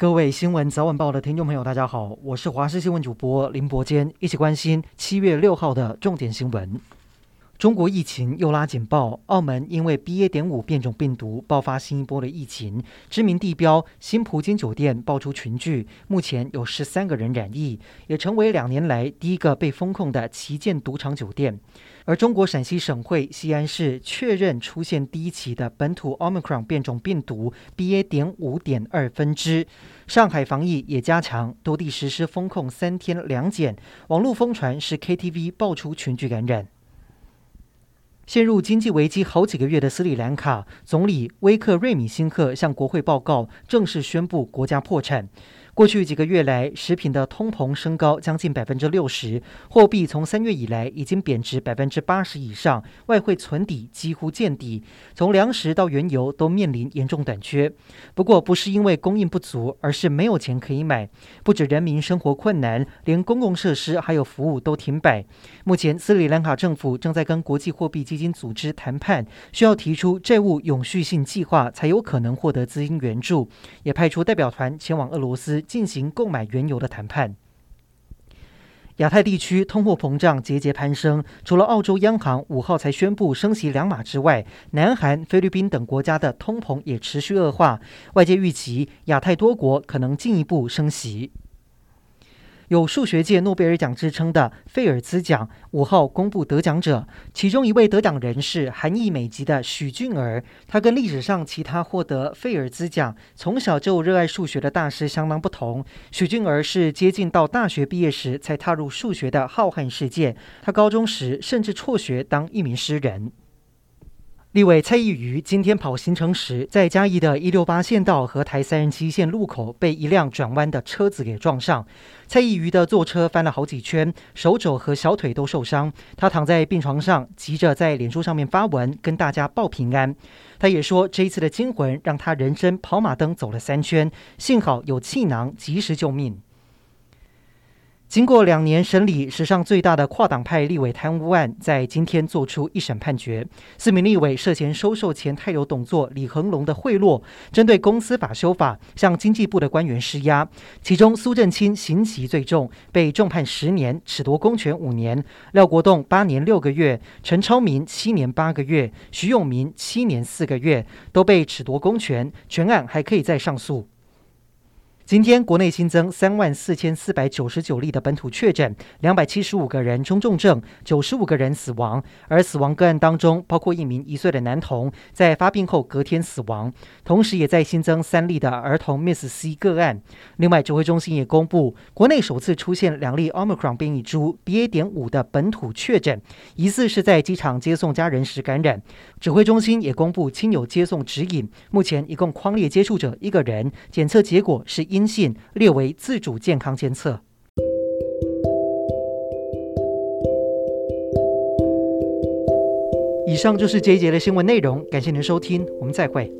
各位新闻早晚报的听众朋友，大家好，我是华视新闻主播林伯坚，一起关心七月六号的重点新闻。中国疫情又拉警报，澳门因为 BA. 点五变种病毒爆发新一波的疫情，知名地标新葡京酒店爆出群聚，目前有十三个人染疫，也成为两年来第一个被封控的旗舰赌场酒店。而中国陕西省会西安市确认出现第一起的本土 Omicron 变种病毒 BA. 点五点二分支，上海防疫也加强，多地实施封控三天两检，网络疯传是 KTV 爆出群聚感染。陷入经济危机好几个月的斯里兰卡总理威克瑞米辛克向国会报告，正式宣布国家破产。过去几个月来，食品的通膨升高将近百分之六十，货币从三月以来已经贬值百分之八十以上，外汇存底几乎见底，从粮食到原油都面临严重短缺。不过，不是因为供应不足，而是没有钱可以买。不止人民生活困难，连公共设施还有服务都停摆。目前，斯里兰卡政府正在跟国际货币基金组织谈判，需要提出债务永续性计划，才有可能获得资金援助。也派出代表团前往俄罗斯。进行购买原油的谈判。亚太地区通货膨胀节节攀升，除了澳洲央行五号才宣布升息两码之外，南韩、菲律宾等国家的通膨也持续恶化。外界预期亚太多国可能进一步升息。有数学界诺贝尔奖之称的费尔兹奖五号公布得奖者，其中一位得奖人是韩裔美籍的许俊儿。他跟历史上其他获得费尔兹奖从小就热爱数学的大师相当不同。许俊儿是接近到大学毕业时才踏入数学的浩瀚世界。他高中时甚至辍学当一名诗人。立委蔡易余今天跑行程时，在嘉义的一六八县道和台三十七线路口被一辆转弯的车子给撞上。蔡易余的坐车翻了好几圈，手肘和小腿都受伤。他躺在病床上，急着在脸书上面发文跟大家报平安。他也说，这一次的惊魂让他人生跑马灯走了三圈，幸好有气囊及时救命。经过两年审理，史上最大的跨党派立委贪污案在今天作出一审判决。四名立委涉嫌收受前泰流董座李恒龙的贿赂，针对公司法修法向经济部的官员施压。其中苏正清刑期最重，被重判十年，褫夺公权五年；廖国栋八年六个月，陈超明七年八个月，徐永明七年四个月，都被褫夺公权，全案还可以再上诉。今天国内新增三万四千四百九十九例的本土确诊，两百七十五个人中重症，九十五个人死亡。而死亡个案当中，包括一名一岁的男童，在发病后隔天死亡。同时，也在新增三例的儿童 Miss C 个案。另外，指挥中心也公布，国内首次出现两例 Omicron 变异株 BA. 点五的本土确诊，疑似是在机场接送家人时感染。指挥中心也公布亲友接送指引，目前一共框列接触者一个人，检测结果是阴。阴性列为自主健康监测。以上就是这一节的新闻内容，感谢您的收听，我们再会。